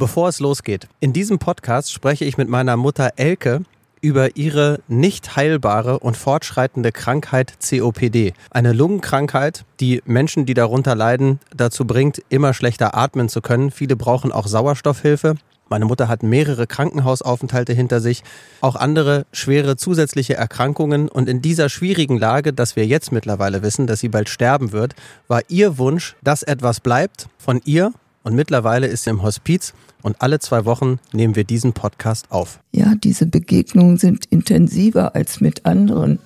Bevor es losgeht, in diesem Podcast spreche ich mit meiner Mutter Elke über ihre nicht heilbare und fortschreitende Krankheit COPD. Eine Lungenkrankheit, die Menschen, die darunter leiden, dazu bringt, immer schlechter atmen zu können. Viele brauchen auch Sauerstoffhilfe. Meine Mutter hat mehrere Krankenhausaufenthalte hinter sich, auch andere schwere zusätzliche Erkrankungen. Und in dieser schwierigen Lage, dass wir jetzt mittlerweile wissen, dass sie bald sterben wird, war ihr Wunsch, dass etwas bleibt von ihr. Und mittlerweile ist sie im Hospiz und alle zwei Wochen nehmen wir diesen Podcast auf. Ja, diese Begegnungen sind intensiver als mit anderen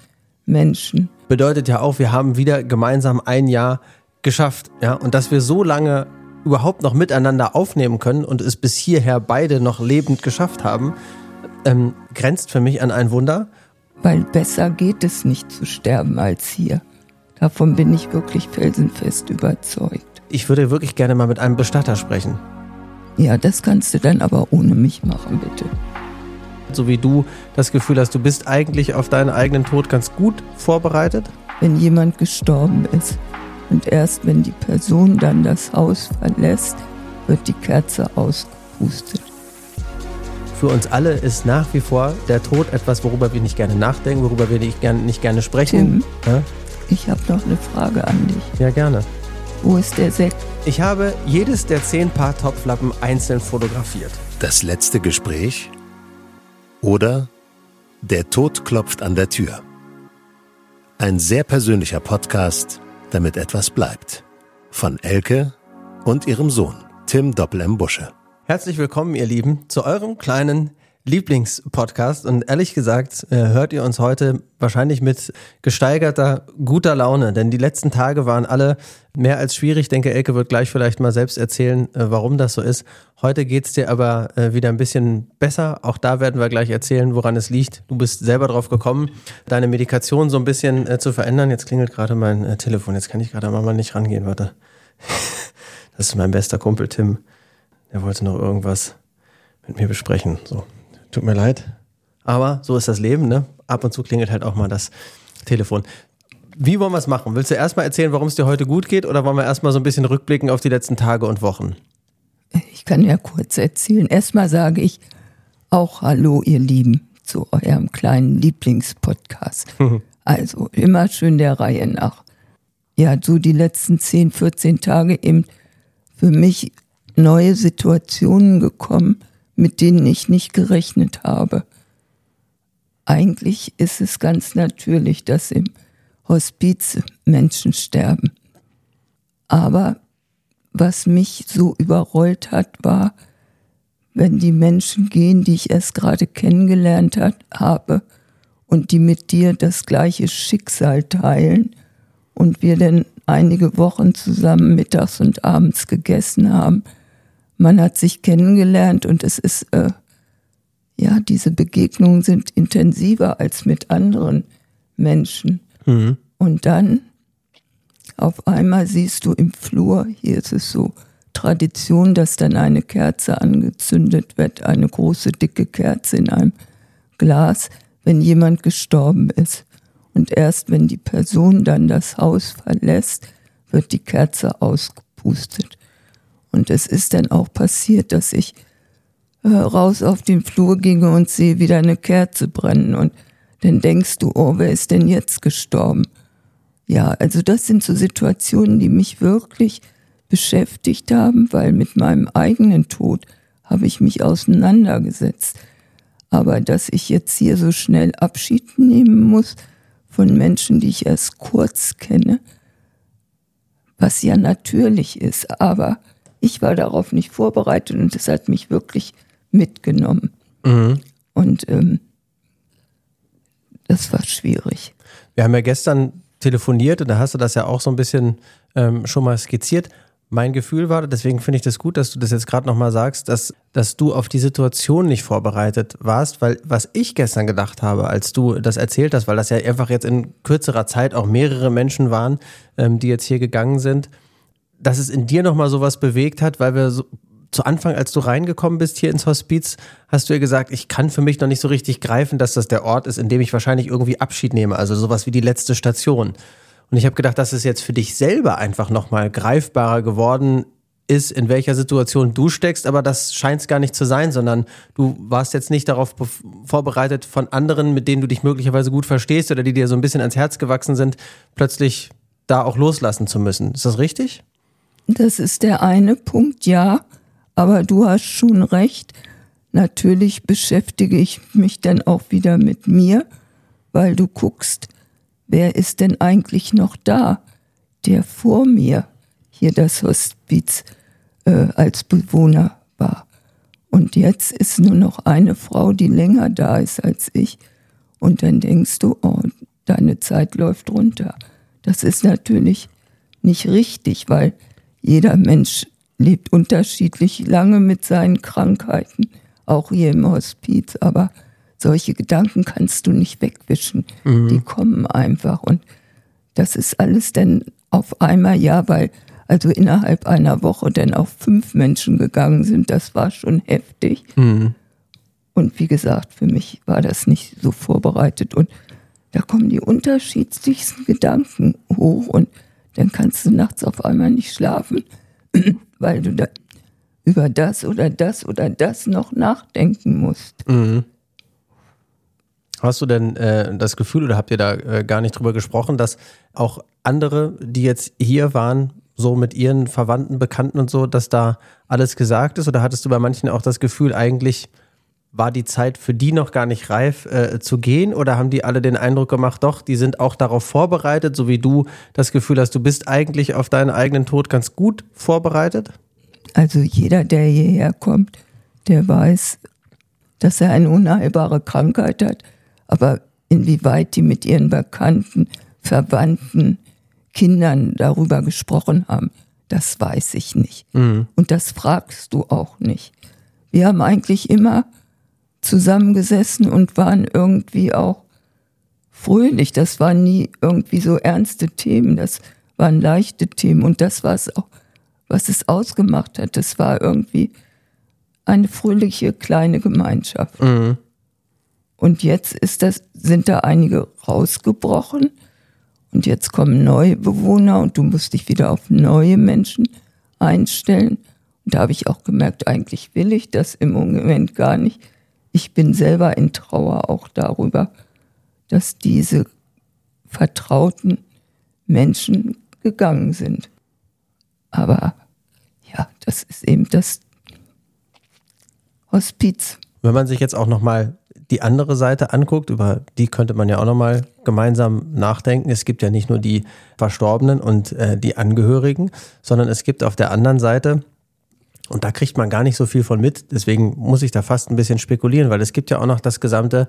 Menschen. Bedeutet ja auch, wir haben wieder gemeinsam ein Jahr geschafft, ja, und dass wir so lange überhaupt noch miteinander aufnehmen können und es bis hierher beide noch lebend geschafft haben, ähm, grenzt für mich an ein Wunder. Weil besser geht es nicht zu sterben als hier. Davon bin ich wirklich felsenfest überzeugt. Ich würde wirklich gerne mal mit einem Bestatter sprechen. Ja, das kannst du dann aber ohne mich machen, bitte. So wie du das Gefühl hast, du bist eigentlich auf deinen eigenen Tod ganz gut vorbereitet? Wenn jemand gestorben ist und erst wenn die Person dann das Haus verlässt, wird die Kerze ausgepustet. Für uns alle ist nach wie vor der Tod etwas, worüber wir nicht gerne nachdenken, worüber wir nicht gerne, nicht gerne sprechen. Tim, ja? ich habe noch eine Frage an dich. Ja, gerne. Wo ist der Sekt? Ich habe jedes der zehn Paar Topflappen einzeln fotografiert. Das letzte Gespräch oder Der Tod klopft an der Tür. Ein sehr persönlicher Podcast, damit etwas bleibt. Von Elke und ihrem Sohn, Tim Doppel M. Busche. Herzlich willkommen, ihr Lieben, zu eurem kleinen Lieblingspodcast. Und ehrlich gesagt, äh, hört ihr uns heute wahrscheinlich mit gesteigerter guter Laune, denn die letzten Tage waren alle mehr als schwierig. Ich denke, Elke wird gleich vielleicht mal selbst erzählen, äh, warum das so ist. Heute geht's dir aber äh, wieder ein bisschen besser. Auch da werden wir gleich erzählen, woran es liegt. Du bist selber drauf gekommen, deine Medikation so ein bisschen zu verändern. Jetzt klingelt gerade mein Telefon. Jetzt kann ich gerade mal nicht rangehen. Warte. Das ist mein bester Kumpel Tim. Der wollte noch irgendwas mit mir besprechen. So, Tut mir leid. Aber so ist das Leben, ne? Ab und zu klingelt halt auch mal das Telefon. Wie wollen wir es machen? Willst du erstmal erzählen, warum es dir heute gut geht oder wollen wir erstmal so ein bisschen rückblicken auf die letzten Tage und Wochen? Ich kann ja kurz erzählen. Erstmal sage ich auch Hallo, ihr Lieben, zu eurem kleinen Lieblingspodcast. also immer schön der Reihe nach. Ja, so die letzten 10, 14 Tage eben für mich neue Situationen gekommen, mit denen ich nicht gerechnet habe. Eigentlich ist es ganz natürlich, dass im Hospiz Menschen sterben. Aber was mich so überrollt hat, war, wenn die Menschen gehen, die ich erst gerade kennengelernt hat, habe und die mit dir das gleiche Schicksal teilen und wir dann einige Wochen zusammen mittags und abends gegessen haben, man hat sich kennengelernt und es ist, äh, ja, diese Begegnungen sind intensiver als mit anderen Menschen. Mhm. Und dann auf einmal siehst du im Flur, hier ist es so Tradition, dass dann eine Kerze angezündet wird, eine große dicke Kerze in einem Glas, wenn jemand gestorben ist. Und erst wenn die Person dann das Haus verlässt, wird die Kerze ausgepustet. Und es ist dann auch passiert, dass ich äh, raus auf den Flur ginge und sehe wieder eine Kerze brennen. Und dann denkst du, oh, wer ist denn jetzt gestorben? Ja, also das sind so Situationen, die mich wirklich beschäftigt haben, weil mit meinem eigenen Tod habe ich mich auseinandergesetzt. Aber dass ich jetzt hier so schnell Abschied nehmen muss von Menschen, die ich erst kurz kenne, was ja natürlich ist, aber ich war darauf nicht vorbereitet und es hat mich wirklich mitgenommen. Mhm. Und ähm, das war schwierig. Wir haben ja gestern telefoniert und da hast du das ja auch so ein bisschen ähm, schon mal skizziert. Mein Gefühl war, deswegen finde ich das gut, dass du das jetzt gerade nochmal sagst, dass, dass du auf die Situation nicht vorbereitet warst, weil was ich gestern gedacht habe, als du das erzählt hast, weil das ja einfach jetzt in kürzerer Zeit auch mehrere Menschen waren, ähm, die jetzt hier gegangen sind, dass es in dir nochmal sowas bewegt hat, weil wir so, zu Anfang, als du reingekommen bist hier ins Hospiz, hast du ja gesagt, ich kann für mich noch nicht so richtig greifen, dass das der Ort ist, in dem ich wahrscheinlich irgendwie Abschied nehme, also sowas wie die letzte Station. Und ich habe gedacht, das ist jetzt für dich selber einfach nochmal greifbarer geworden, ist, in welcher Situation du steckst, aber das scheint es gar nicht zu sein, sondern du warst jetzt nicht darauf vorbereitet, von anderen, mit denen du dich möglicherweise gut verstehst oder die dir so ein bisschen ans Herz gewachsen sind, plötzlich da auch loslassen zu müssen. Ist das richtig? Das ist der eine Punkt, ja, aber du hast schon recht. Natürlich beschäftige ich mich dann auch wieder mit mir, weil du guckst, wer ist denn eigentlich noch da, der vor mir hier das Hospiz äh, als Bewohner war. Und jetzt ist nur noch eine Frau, die länger da ist als ich. Und dann denkst du, oh, deine Zeit läuft runter. Das ist natürlich nicht richtig, weil jeder Mensch lebt unterschiedlich lange mit seinen Krankheiten, auch hier im Hospiz. Aber solche Gedanken kannst du nicht wegwischen. Mhm. Die kommen einfach. Und das ist alles dann auf einmal, ja, weil also innerhalb einer Woche dann auch fünf Menschen gegangen sind, das war schon heftig. Mhm. Und wie gesagt, für mich war das nicht so vorbereitet. Und da kommen die unterschiedlichsten Gedanken hoch und dann kannst du nachts auf einmal nicht schlafen, weil du da über das oder das oder das noch nachdenken musst. Mhm. Hast du denn äh, das Gefühl oder habt ihr da äh, gar nicht drüber gesprochen, dass auch andere, die jetzt hier waren, so mit ihren Verwandten, Bekannten und so, dass da alles gesagt ist? Oder hattest du bei manchen auch das Gefühl, eigentlich war die Zeit für die noch gar nicht reif äh, zu gehen? Oder haben die alle den Eindruck gemacht, doch, die sind auch darauf vorbereitet, so wie du das Gefühl hast, du bist eigentlich auf deinen eigenen Tod ganz gut vorbereitet? Also jeder, der hierher kommt, der weiß, dass er eine unheilbare Krankheit hat. Aber inwieweit die mit ihren Bekannten, Verwandten, Kindern darüber gesprochen haben, das weiß ich nicht. Mhm. Und das fragst du auch nicht. Wir haben eigentlich immer zusammengesessen und waren irgendwie auch fröhlich. Das waren nie irgendwie so ernste Themen, das waren leichte Themen. Und das war es auch, was es ausgemacht hat. Das war irgendwie eine fröhliche kleine Gemeinschaft. Mhm. Und jetzt ist das, sind da einige rausgebrochen und jetzt kommen neue Bewohner und du musst dich wieder auf neue Menschen einstellen. Und da habe ich auch gemerkt, eigentlich will ich das im Moment gar nicht. Ich bin selber in Trauer auch darüber, dass diese vertrauten Menschen gegangen sind. Aber ja, das ist eben das Hospiz. Wenn man sich jetzt auch nochmal die andere Seite anguckt, über die könnte man ja auch nochmal gemeinsam nachdenken. Es gibt ja nicht nur die Verstorbenen und äh, die Angehörigen, sondern es gibt auf der anderen Seite und da kriegt man gar nicht so viel von mit. Deswegen muss ich da fast ein bisschen spekulieren, weil es gibt ja auch noch das gesamte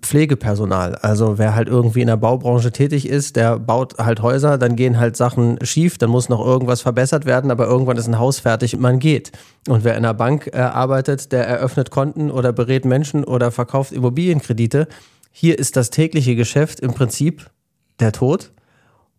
Pflegepersonal. Also wer halt irgendwie in der Baubranche tätig ist, der baut halt Häuser, dann gehen halt Sachen schief, dann muss noch irgendwas verbessert werden, aber irgendwann ist ein Haus fertig und man geht. Und wer in der Bank äh, arbeitet, der eröffnet Konten oder berät Menschen oder verkauft Immobilienkredite. Hier ist das tägliche Geschäft im Prinzip der Tod.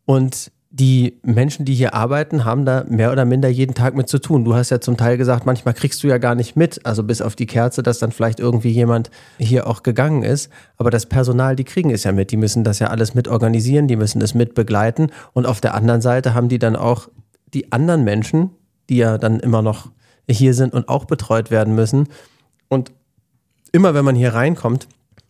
Und die Menschen, die hier arbeiten, haben da mehr oder minder jeden Tag mit zu tun. Du hast ja zum Teil gesagt, manchmal kriegst du ja gar nicht mit, also bis auf die Kerze, dass dann vielleicht irgendwie jemand hier auch gegangen ist. Aber das Personal, die kriegen es ja mit. Die müssen das ja alles mit organisieren, die müssen es mit begleiten. Und auf der anderen Seite haben die dann auch die anderen Menschen, die ja dann immer noch hier sind und auch betreut werden müssen. Und immer wenn man hier reinkommt,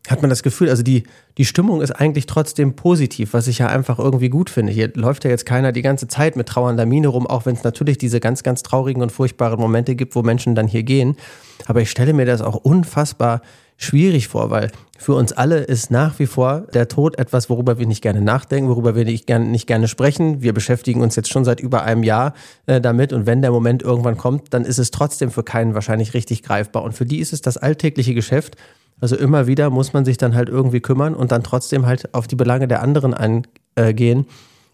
hat man das Gefühl, also die, die Stimmung ist eigentlich trotzdem positiv, was ich ja einfach irgendwie gut finde. Hier läuft ja jetzt keiner die ganze Zeit mit trauernder Miene rum, auch wenn es natürlich diese ganz, ganz traurigen und furchtbaren Momente gibt, wo Menschen dann hier gehen. Aber ich stelle mir das auch unfassbar schwierig vor, weil für uns alle ist nach wie vor der Tod etwas, worüber wir nicht gerne nachdenken, worüber wir nicht gerne, nicht gerne sprechen. Wir beschäftigen uns jetzt schon seit über einem Jahr äh, damit und wenn der Moment irgendwann kommt, dann ist es trotzdem für keinen wahrscheinlich richtig greifbar. Und für die ist es das alltägliche Geschäft also immer wieder muss man sich dann halt irgendwie kümmern und dann trotzdem halt auf die Belange der anderen eingehen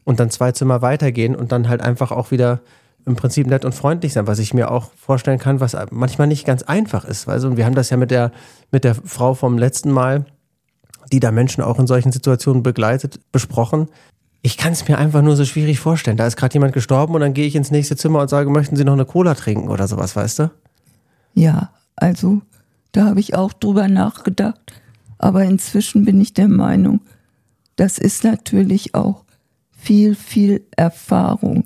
und dann zwei Zimmer weitergehen und dann halt einfach auch wieder im Prinzip nett und freundlich sein, was ich mir auch vorstellen kann, was manchmal nicht ganz einfach ist. Also wir haben das ja mit der, mit der Frau vom letzten Mal, die da Menschen auch in solchen Situationen begleitet, besprochen. Ich kann es mir einfach nur so schwierig vorstellen. Da ist gerade jemand gestorben und dann gehe ich ins nächste Zimmer und sage, möchten Sie noch eine Cola trinken oder sowas, weißt du? Ja, also da habe ich auch drüber nachgedacht. Aber inzwischen bin ich der Meinung, das ist natürlich auch viel, viel Erfahrung,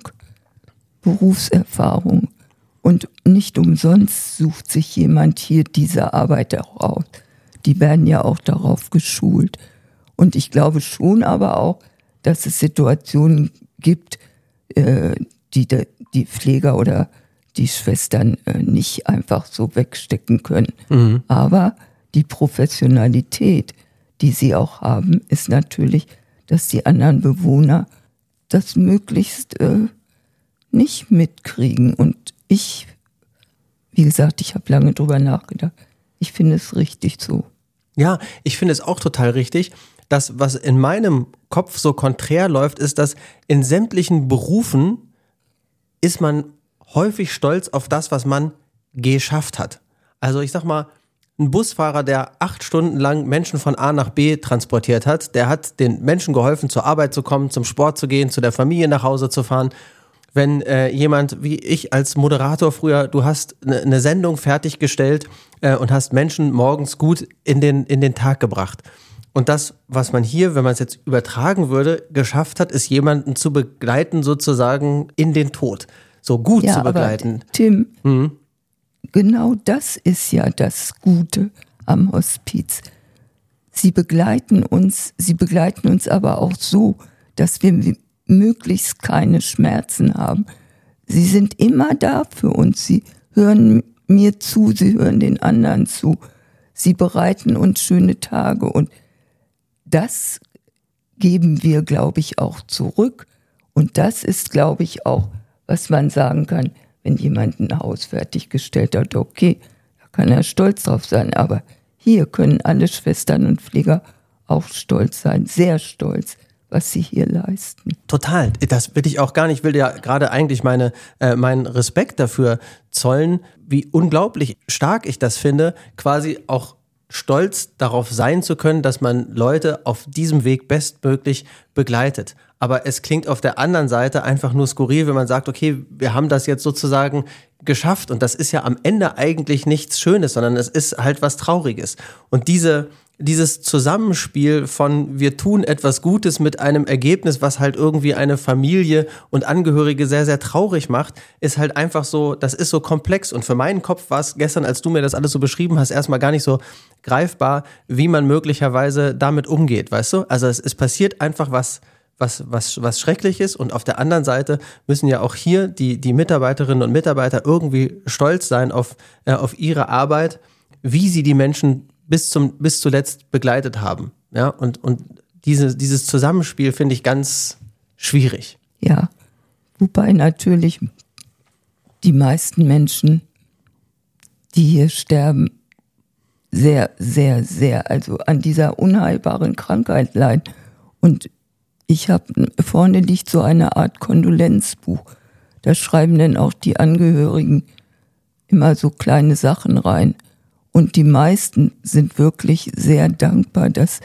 Berufserfahrung. Und nicht umsonst sucht sich jemand hier diese Arbeit auch aus. Die werden ja auch darauf geschult. Und ich glaube schon aber auch, dass es Situationen gibt, äh, die die Pfleger oder die Schwestern äh, nicht einfach so wegstecken können. Mhm. Aber die Professionalität, die sie auch haben, ist natürlich, dass die anderen Bewohner das möglichst äh, nicht mitkriegen. Und ich, wie gesagt, ich habe lange drüber nachgedacht. Ich finde es richtig so. Ja, ich finde es auch total richtig. Das, was in meinem Kopf so konträr läuft, ist, dass in sämtlichen Berufen ist man häufig stolz auf das, was man geschafft hat. Also ich sag mal, ein Busfahrer, der acht Stunden lang Menschen von A nach B transportiert hat, der hat den Menschen geholfen, zur Arbeit zu kommen, zum Sport zu gehen, zu der Familie nach Hause zu fahren. Wenn äh, jemand wie ich als Moderator früher, du hast eine ne Sendung fertiggestellt äh, und hast Menschen morgens gut in den, in den Tag gebracht. Und das, was man hier, wenn man es jetzt übertragen würde, geschafft hat, ist jemanden zu begleiten, sozusagen in den Tod. So gut ja, zu begleiten. Tim, mhm. genau das ist ja das Gute am Hospiz. Sie begleiten uns, sie begleiten uns aber auch so, dass wir möglichst keine Schmerzen haben. Sie sind immer da für uns. Sie hören mir zu, sie hören den anderen zu. Sie bereiten uns schöne Tage und das geben wir, glaube ich, auch zurück. Und das ist, glaube ich, auch, was man sagen kann, wenn jemand ein Haus fertiggestellt hat, okay, da kann er stolz drauf sein. Aber hier können alle Schwestern und Pfleger auch stolz sein, sehr stolz was sie hier leisten. Total. Das will ich auch gar nicht. Ich will ja gerade eigentlich meine, äh, meinen Respekt dafür zollen, wie unglaublich stark ich das finde, quasi auch stolz darauf sein zu können, dass man Leute auf diesem Weg bestmöglich begleitet. Aber es klingt auf der anderen Seite einfach nur skurril, wenn man sagt, okay, wir haben das jetzt sozusagen geschafft und das ist ja am Ende eigentlich nichts Schönes, sondern es ist halt was Trauriges. Und diese, dieses Zusammenspiel von wir tun etwas Gutes mit einem Ergebnis, was halt irgendwie eine Familie und Angehörige sehr, sehr traurig macht, ist halt einfach so, das ist so komplex. Und für meinen Kopf war es gestern, als du mir das alles so beschrieben hast, erstmal gar nicht so greifbar, wie man möglicherweise damit umgeht, weißt du? Also es, es passiert einfach was, was, was, was schrecklich ist. Und auf der anderen Seite müssen ja auch hier die, die Mitarbeiterinnen und Mitarbeiter irgendwie stolz sein auf, äh, auf ihre Arbeit, wie sie die Menschen bis, zum, bis zuletzt begleitet haben. Ja, und, und diese, dieses Zusammenspiel finde ich ganz schwierig. Ja, wobei natürlich die meisten Menschen, die hier sterben, sehr, sehr, sehr, also an dieser unheilbaren Krankheit leiden. Und ich habe vorne liegt so eine Art Kondolenzbuch. Da schreiben dann auch die Angehörigen immer so kleine Sachen rein. Und die meisten sind wirklich sehr dankbar, dass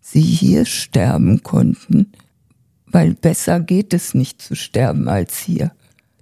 sie hier sterben konnten, weil besser geht es nicht zu sterben als hier.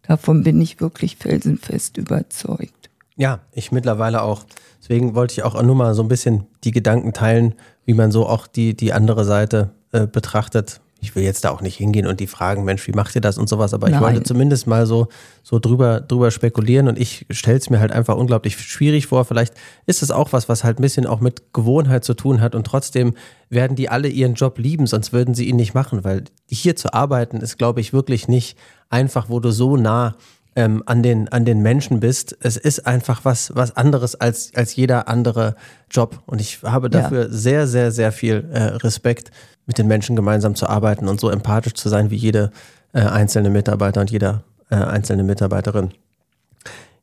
Davon bin ich wirklich felsenfest überzeugt. Ja, ich mittlerweile auch. Deswegen wollte ich auch nur mal so ein bisschen die Gedanken teilen, wie man so auch die, die andere Seite äh, betrachtet ich will jetzt da auch nicht hingehen und die fragen, Mensch, wie macht ihr das und sowas, aber Nein. ich wollte zumindest mal so, so drüber, drüber spekulieren und ich stelle es mir halt einfach unglaublich schwierig vor. Vielleicht ist es auch was, was halt ein bisschen auch mit Gewohnheit zu tun hat und trotzdem werden die alle ihren Job lieben, sonst würden sie ihn nicht machen, weil hier zu arbeiten ist, glaube ich, wirklich nicht einfach, wo du so nah ähm, an, den, an den Menschen bist. Es ist einfach was, was anderes als, als jeder andere Job. Und ich habe dafür ja. sehr, sehr, sehr viel äh, Respekt, mit den Menschen gemeinsam zu arbeiten und so empathisch zu sein wie jede äh, einzelne Mitarbeiter und jeder äh, einzelne Mitarbeiterin.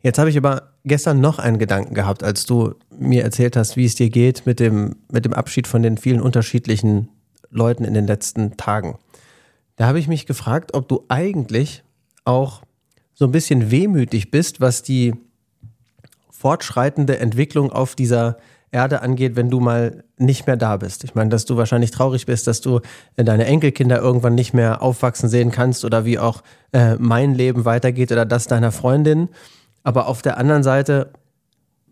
Jetzt habe ich aber gestern noch einen Gedanken gehabt, als du mir erzählt hast, wie es dir geht mit dem, mit dem Abschied von den vielen unterschiedlichen Leuten in den letzten Tagen. Da habe ich mich gefragt, ob du eigentlich auch so ein bisschen wehmütig bist, was die fortschreitende Entwicklung auf dieser Erde angeht, wenn du mal nicht mehr da bist. Ich meine, dass du wahrscheinlich traurig bist, dass du äh, deine Enkelkinder irgendwann nicht mehr aufwachsen sehen kannst oder wie auch äh, mein Leben weitergeht oder das deiner Freundin. Aber auf der anderen Seite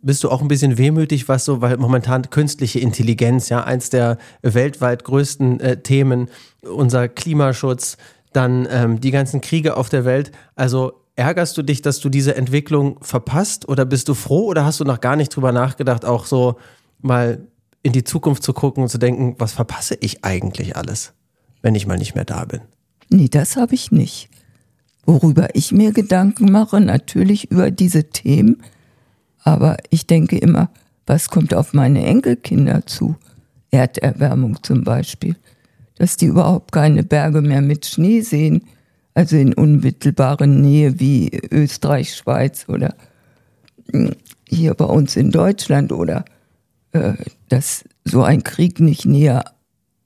bist du auch ein bisschen wehmütig, was so, weil momentan künstliche Intelligenz, ja, eins der weltweit größten äh, Themen, unser Klimaschutz, dann ähm, die ganzen Kriege auf der Welt. Also ärgerst du dich, dass du diese Entwicklung verpasst oder bist du froh oder hast du noch gar nicht drüber nachgedacht, auch so mal in die Zukunft zu gucken und zu denken, was verpasse ich eigentlich alles, wenn ich mal nicht mehr da bin? Nee, das habe ich nicht. Worüber ich mir Gedanken mache, natürlich über diese Themen, aber ich denke immer, was kommt auf meine Enkelkinder zu? Erderwärmung zum Beispiel. Dass die überhaupt keine Berge mehr mit Schnee sehen, also in unmittelbarer Nähe wie Österreich, Schweiz oder hm, hier bei uns in Deutschland oder äh, dass so ein Krieg nicht näher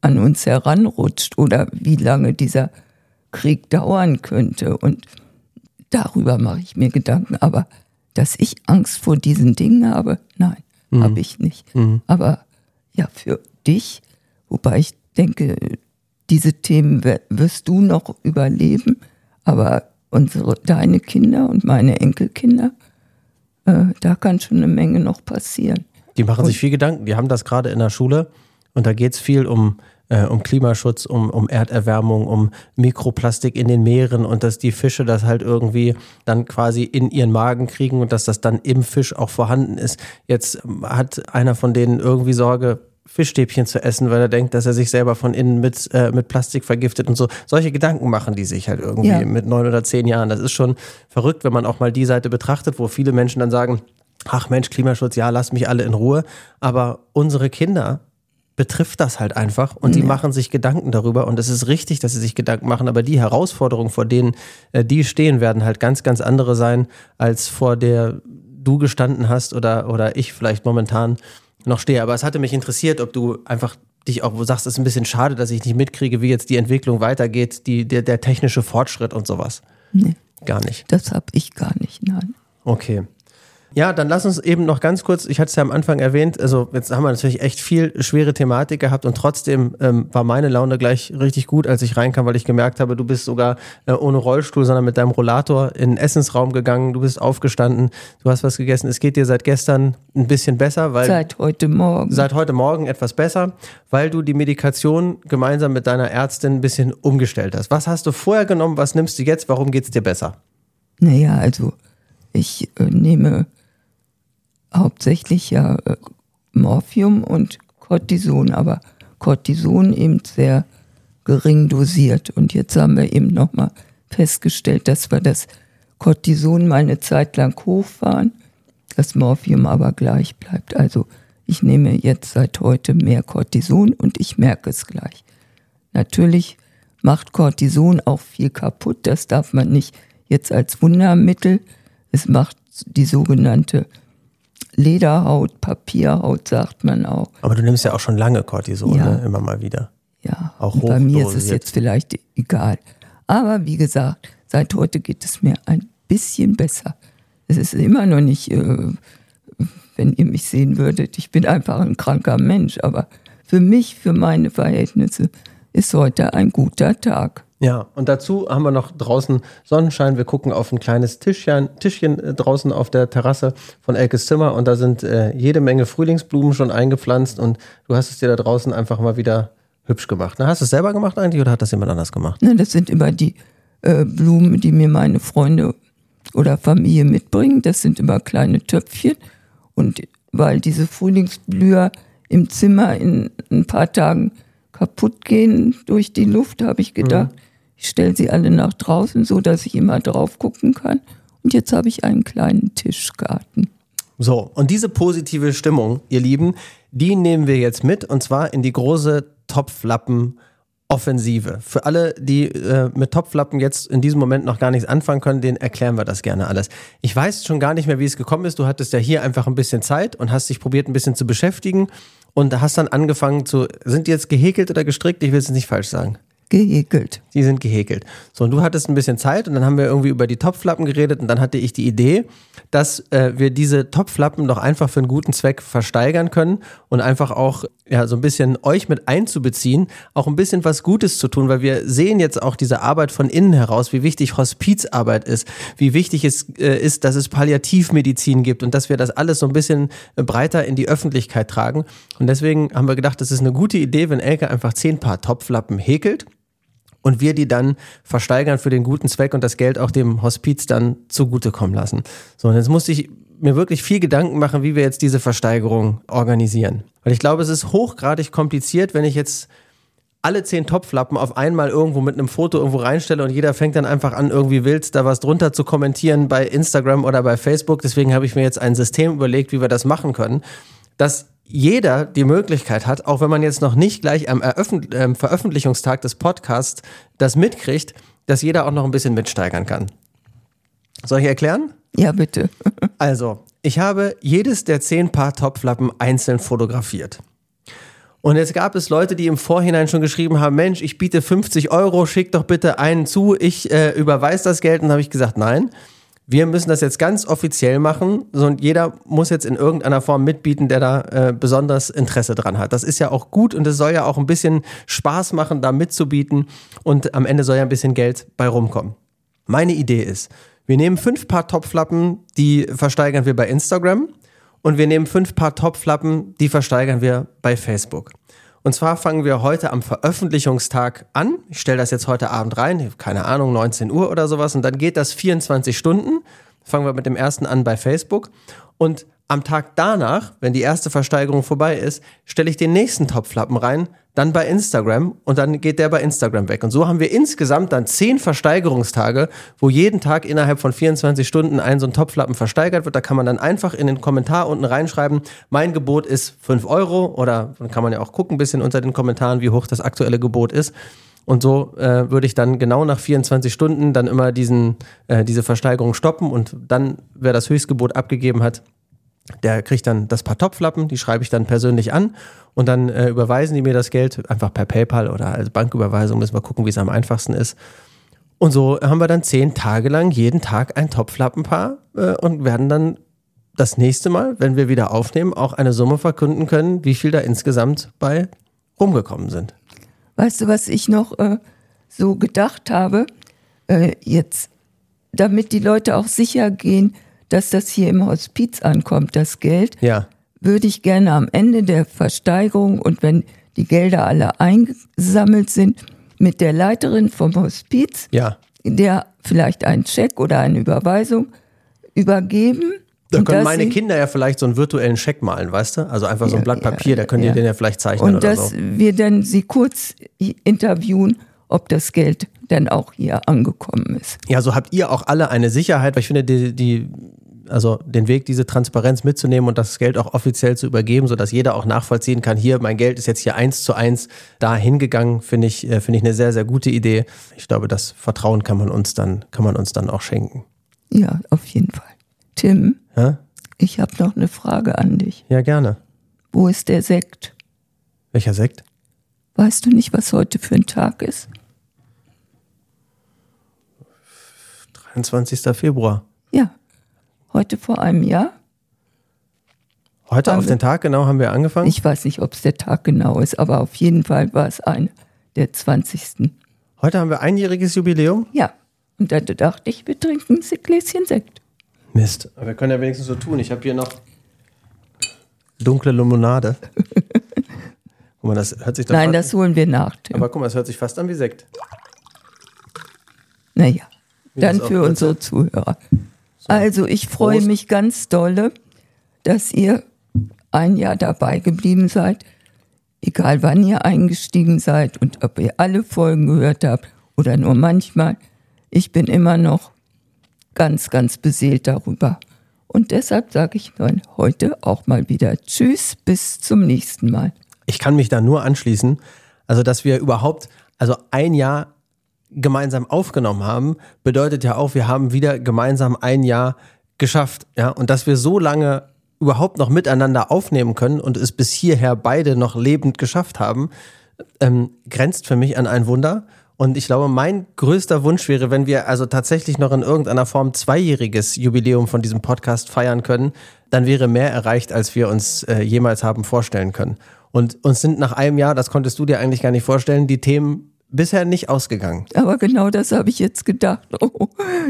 an uns heranrutscht oder wie lange dieser Krieg dauern könnte. Und darüber mache ich mir Gedanken. Aber dass ich Angst vor diesen Dingen habe, nein, mhm. habe ich nicht. Mhm. Aber ja, für dich, wobei ich denke, diese Themen wirst du noch überleben, aber unsere, deine Kinder und meine Enkelkinder, äh, da kann schon eine Menge noch passieren. Die machen und, sich viel Gedanken, die haben das gerade in der Schule und da geht es viel um äh, um Klimaschutz, um, um Erderwärmung, um Mikroplastik in den Meeren und dass die Fische das halt irgendwie dann quasi in ihren Magen kriegen und dass das dann im Fisch auch vorhanden ist. Jetzt hat einer von denen irgendwie Sorge, Fischstäbchen zu essen, weil er denkt, dass er sich selber von innen mit, äh, mit Plastik vergiftet und so. Solche Gedanken machen die sich halt irgendwie ja. mit neun oder zehn Jahren. Das ist schon verrückt, wenn man auch mal die Seite betrachtet, wo viele Menschen dann sagen, ach Mensch, Klimaschutz, ja, lass mich alle in Ruhe. Aber unsere Kinder betrifft das halt einfach und die machen sich Gedanken darüber und es ist richtig, dass sie sich Gedanken machen, aber die Herausforderungen, vor denen äh, die stehen, werden halt ganz, ganz andere sein, als vor der du gestanden hast oder, oder ich vielleicht momentan noch stehe. Aber es hatte mich interessiert, ob du einfach dich auch, sagst, es ist ein bisschen schade, dass ich nicht mitkriege, wie jetzt die Entwicklung weitergeht, die, der, der technische Fortschritt und sowas. Nee. Gar nicht. Das habe ich gar nicht, nein. Okay. Ja, dann lass uns eben noch ganz kurz, ich hatte es ja am Anfang erwähnt, also jetzt haben wir natürlich echt viel schwere Thematik gehabt und trotzdem ähm, war meine Laune gleich richtig gut, als ich reinkam, weil ich gemerkt habe, du bist sogar äh, ohne Rollstuhl, sondern mit deinem Rollator in den Essensraum gegangen, du bist aufgestanden, du hast was gegessen. Es geht dir seit gestern ein bisschen besser, weil... Seit heute Morgen. Seit heute Morgen etwas besser, weil du die Medikation gemeinsam mit deiner Ärztin ein bisschen umgestellt hast. Was hast du vorher genommen, was nimmst du jetzt, warum geht es dir besser? Naja, also ich äh, nehme hauptsächlich ja äh, Morphium und Cortison, aber Cortison eben sehr gering dosiert. Und jetzt haben wir eben nochmal festgestellt, dass wir das Cortison mal eine Zeit lang hochfahren, das Morphium aber gleich bleibt. Also ich nehme jetzt seit heute mehr Cortison und ich merke es gleich. Natürlich macht Cortison auch viel kaputt, das darf man nicht jetzt als Wundermittel. Es macht die sogenannte Lederhaut, Papierhaut, sagt man auch. Aber du nimmst ja auch schon lange Cortison, ja. ne? immer mal wieder. Ja, auch hoch bei mir ist es jetzt vielleicht egal. Aber wie gesagt, seit heute geht es mir ein bisschen besser. Es ist immer noch nicht, äh, wenn ihr mich sehen würdet, ich bin einfach ein kranker Mensch, aber für mich, für meine Verhältnisse ist heute ein guter Tag. Ja, und dazu haben wir noch draußen Sonnenschein. Wir gucken auf ein kleines Tischchen, Tischchen äh, draußen auf der Terrasse von Elkes Zimmer und da sind äh, jede Menge Frühlingsblumen schon eingepflanzt und du hast es dir da draußen einfach mal wieder hübsch gemacht. Na, hast du es selber gemacht eigentlich oder hat das jemand anders gemacht? Nein, das sind immer die äh, Blumen, die mir meine Freunde oder Familie mitbringen. Das sind immer kleine Töpfchen und weil diese Frühlingsblüher im Zimmer in ein paar Tagen kaputt gehen durch die Luft, habe ich gedacht. Mhm ich stelle sie alle nach draußen, so dass ich immer drauf gucken kann. Und jetzt habe ich einen kleinen Tischgarten. So, und diese positive Stimmung, ihr Lieben, die nehmen wir jetzt mit und zwar in die große Topflappen Offensive. Für alle, die äh, mit Topflappen jetzt in diesem Moment noch gar nichts anfangen können, denen erklären wir das gerne alles. Ich weiß schon gar nicht mehr, wie es gekommen ist. Du hattest ja hier einfach ein bisschen Zeit und hast dich probiert, ein bisschen zu beschäftigen und hast dann angefangen zu. Sind die jetzt gehäkelt oder gestrickt? Ich will es nicht falsch sagen gehäkelt. Die sind gehäkelt. So, und du hattest ein bisschen Zeit und dann haben wir irgendwie über die Topflappen geredet und dann hatte ich die Idee, dass äh, wir diese Topflappen doch einfach für einen guten Zweck versteigern können und einfach auch ja so ein bisschen euch mit einzubeziehen, auch ein bisschen was Gutes zu tun, weil wir sehen jetzt auch diese Arbeit von innen heraus, wie wichtig Hospizarbeit ist, wie wichtig es äh, ist, dass es Palliativmedizin gibt und dass wir das alles so ein bisschen breiter in die Öffentlichkeit tragen. Und deswegen haben wir gedacht, das ist eine gute Idee, wenn Elke einfach zehn Paar Topflappen häkelt und wir die dann versteigern für den guten Zweck und das Geld auch dem Hospiz dann zugutekommen lassen. So, und jetzt musste ich mir wirklich viel Gedanken machen, wie wir jetzt diese Versteigerung organisieren. Weil ich glaube, es ist hochgradig kompliziert, wenn ich jetzt alle zehn Topflappen auf einmal irgendwo mit einem Foto irgendwo reinstelle und jeder fängt dann einfach an, irgendwie wild da was drunter zu kommentieren bei Instagram oder bei Facebook. Deswegen habe ich mir jetzt ein System überlegt, wie wir das machen können, dass jeder die Möglichkeit hat, auch wenn man jetzt noch nicht gleich am Eröffn äh, Veröffentlichungstag des Podcasts das mitkriegt, dass jeder auch noch ein bisschen mitsteigern kann. Soll ich erklären? Ja, bitte. Also, ich habe jedes der zehn Paar Topflappen einzeln fotografiert. Und jetzt gab es Leute, die im Vorhinein schon geschrieben haben, Mensch, ich biete 50 Euro, schick doch bitte einen zu, ich äh, überweise das Geld. Und habe ich gesagt, nein, wir müssen das jetzt ganz offiziell machen und jeder muss jetzt in irgendeiner Form mitbieten, der da äh, besonders Interesse dran hat. Das ist ja auch gut und es soll ja auch ein bisschen Spaß machen, da mitzubieten und am Ende soll ja ein bisschen Geld bei rumkommen. Meine Idee ist, wir nehmen fünf Paar Topflappen, die versteigern wir bei Instagram und wir nehmen fünf Paar Topflappen, die versteigern wir bei Facebook. Und zwar fangen wir heute am Veröffentlichungstag an. Ich stelle das jetzt heute Abend rein, keine Ahnung, 19 Uhr oder sowas. Und dann geht das 24 Stunden. Fangen wir mit dem ersten an bei Facebook. Und am Tag danach, wenn die erste Versteigerung vorbei ist, stelle ich den nächsten Topflappen rein, dann bei Instagram und dann geht der bei Instagram weg. Und so haben wir insgesamt dann zehn Versteigerungstage, wo jeden Tag innerhalb von 24 Stunden ein so ein Topflappen versteigert wird. Da kann man dann einfach in den Kommentar unten reinschreiben, mein Gebot ist 5 Euro oder dann kann man ja auch gucken ein bisschen unter den Kommentaren, wie hoch das aktuelle Gebot ist. Und so äh, würde ich dann genau nach 24 Stunden dann immer diesen, äh, diese Versteigerung stoppen und dann, wer das Höchstgebot abgegeben hat, der kriegt dann das paar Topflappen, die schreibe ich dann persönlich an und dann äh, überweisen die mir das Geld einfach per PayPal oder als Banküberweisung, müssen wir gucken, wie es am einfachsten ist. Und so haben wir dann zehn Tage lang jeden Tag ein Topflappenpaar äh, und werden dann das nächste Mal, wenn wir wieder aufnehmen, auch eine Summe verkünden können, wie viel da insgesamt bei rumgekommen sind. Weißt du, was ich noch äh, so gedacht habe? Äh, jetzt, damit die Leute auch sicher gehen, dass das hier im Hospiz ankommt, das Geld, Ja. würde ich gerne am Ende der Versteigerung und wenn die Gelder alle eingesammelt sind, mit der Leiterin vom Hospiz, Ja. der vielleicht einen Scheck oder eine Überweisung übergeben. Da und können dass meine Kinder ja vielleicht so einen virtuellen Scheck malen, weißt du? Also einfach so ein Ja, Blatt ja, Papier, da können ja. die den ja vielleicht zeichnen Und oder dass so. wir dann sie kurz interviewen, ob das Geld dann auch hier angekommen ist. Ja, so habt ihr auch alle eine Sicherheit, weil ich finde, die, die, also den Weg, diese Transparenz mitzunehmen und das Geld auch offiziell zu übergeben, sodass jeder auch nachvollziehen kann, hier, mein Geld ist jetzt hier eins zu eins da hingegangen, finde ich, äh, finde ich eine sehr, sehr gute Idee. Ich glaube, das Vertrauen kann man uns dann, kann man uns dann auch schenken. Ja, auf jeden Fall. Tim, Ja, ich habe noch eine Frage an dich. ja gerne. Wo ist der Sekt? Welcher Sekt? Weißt du nicht, was heute für ein Tag ist? 23. Februar. Ja, heute vor einem Jahr. Heute auf wir- den Tag genau haben wir angefangen. Ich weiß nicht, ob es der Tag genau ist, aber auf jeden Fall war es ein der 20. Heute haben wir einjähriges Jubiläum. Ja, und da dachte ich, wir trinken ein Gläschen Sekt. Mist. Aber wir können ja wenigstens so tun. Ich habe hier noch dunkle Limonade. Guck mal, das hört sich doch Nein, das holen wir nach, Tim. Aber guck mal, das hört sich fast an wie Sekt. Naja, dann für unsere Zuhörer. Also ich freue Prost. mich ganz dolle, dass ihr ein Jahr dabei geblieben seid, egal wann ihr eingestiegen seid und ob ihr alle Folgen gehört habt oder nur manchmal. Ich bin immer noch ganz, ganz beseelt darüber. Und deshalb sage ich dann heute auch mal wieder Tschüss, bis zum nächsten Mal. Ich kann mich da nur anschließen. Also, dass wir überhaupt, also ein Jahr gemeinsam aufgenommen haben, bedeutet ja auch, wir haben wieder gemeinsam ein Jahr geschafft. Ja, und dass wir so lange überhaupt noch miteinander aufnehmen können und es bis hierher beide noch lebend geschafft haben, ähm, grenzt für mich an ein Wunder. Und ich glaube, mein größter Wunsch wäre, wenn wir also tatsächlich noch in irgendeiner Form zweijähriges Jubiläum von diesem Podcast feiern können, dann wäre mehr erreicht, als wir uns äh, jemals haben vorstellen können. Und uns sind nach einem Jahr, das konntest du dir eigentlich gar nicht vorstellen, die Themen bisher nicht ausgegangen. Aber genau das habe ich jetzt gedacht. Oh,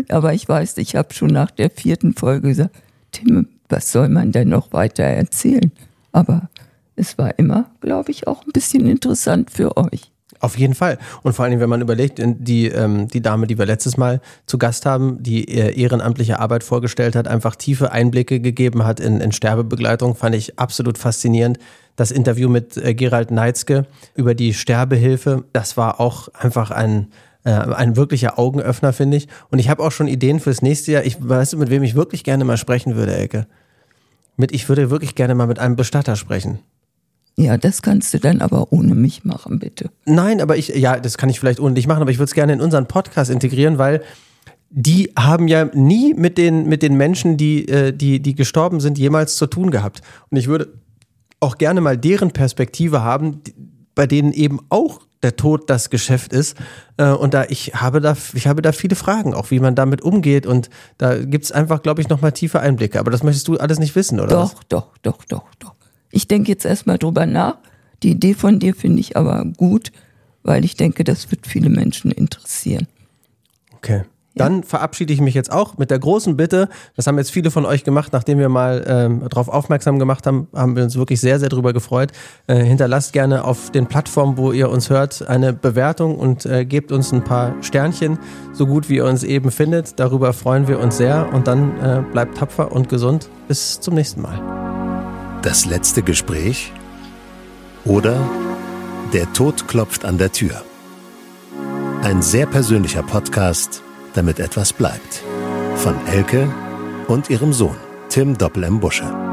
aber ich weiß, ich habe schon nach der vierten Folge gesagt, Tim, was soll man denn noch weiter erzählen? Aber es war immer, glaube ich, auch ein bisschen interessant für euch. Auf jeden Fall. Und vor allem, wenn man überlegt, die, ähm, die Dame, die wir letztes Mal zu Gast haben, die ehrenamtliche Arbeit vorgestellt hat, einfach tiefe Einblicke gegeben hat in, in Sterbebegleitung, fand ich absolut faszinierend. Das Interview mit äh, Gerald Neitzke über die Sterbehilfe, das war auch einfach ein, äh, ein wirklicher Augenöffner, finde ich. Und ich habe auch schon Ideen fürs nächste Jahr. Ich weiß, mit wem ich wirklich gerne mal sprechen würde, Elke. Mit, ich würde wirklich gerne mal mit einem Bestatter sprechen. Ja, das kannst du dann aber ohne mich machen, bitte. Nein, aber ich, ja, das kann ich vielleicht ohne dich machen, aber ich würde es gerne in unseren Podcast integrieren, weil die haben ja nie mit den, mit den Menschen, die, äh, die, die gestorben sind, jemals zu tun gehabt. Und ich würde auch gerne mal deren Perspektive haben, bei denen eben auch der Tod das Geschäft ist. Äh, und da ich habe da, ich habe da viele Fragen, auch wie man damit umgeht. Und da gibt es einfach, glaube ich, nochmal tiefe Einblicke. Aber das möchtest du alles nicht wissen, oder? Doch, was? doch, doch, doch, doch. Ich denke jetzt erstmal drüber nach. Die Idee von dir finde ich aber gut, weil ich denke, das wird viele Menschen interessieren. Okay. Dann verabschiede ich mich jetzt auch mit der großen Bitte. Das haben jetzt viele von euch gemacht, nachdem wir mal ähm, darauf aufmerksam gemacht haben, haben wir uns wirklich sehr, sehr darüber gefreut. Äh, hinterlasst gerne auf den Plattformen, wo ihr uns hört, eine Bewertung und äh, gebt uns ein paar Sternchen, so gut wie ihr uns eben findet. Darüber freuen wir uns sehr und dann äh, bleibt tapfer und gesund. Bis zum nächsten Mal. Das letzte Gespräch oder Der Tod klopft an der Tür. Ein sehr persönlicher Podcast, damit etwas bleibt. Von Elke und ihrem Sohn, Tim Doppel-M. Busche.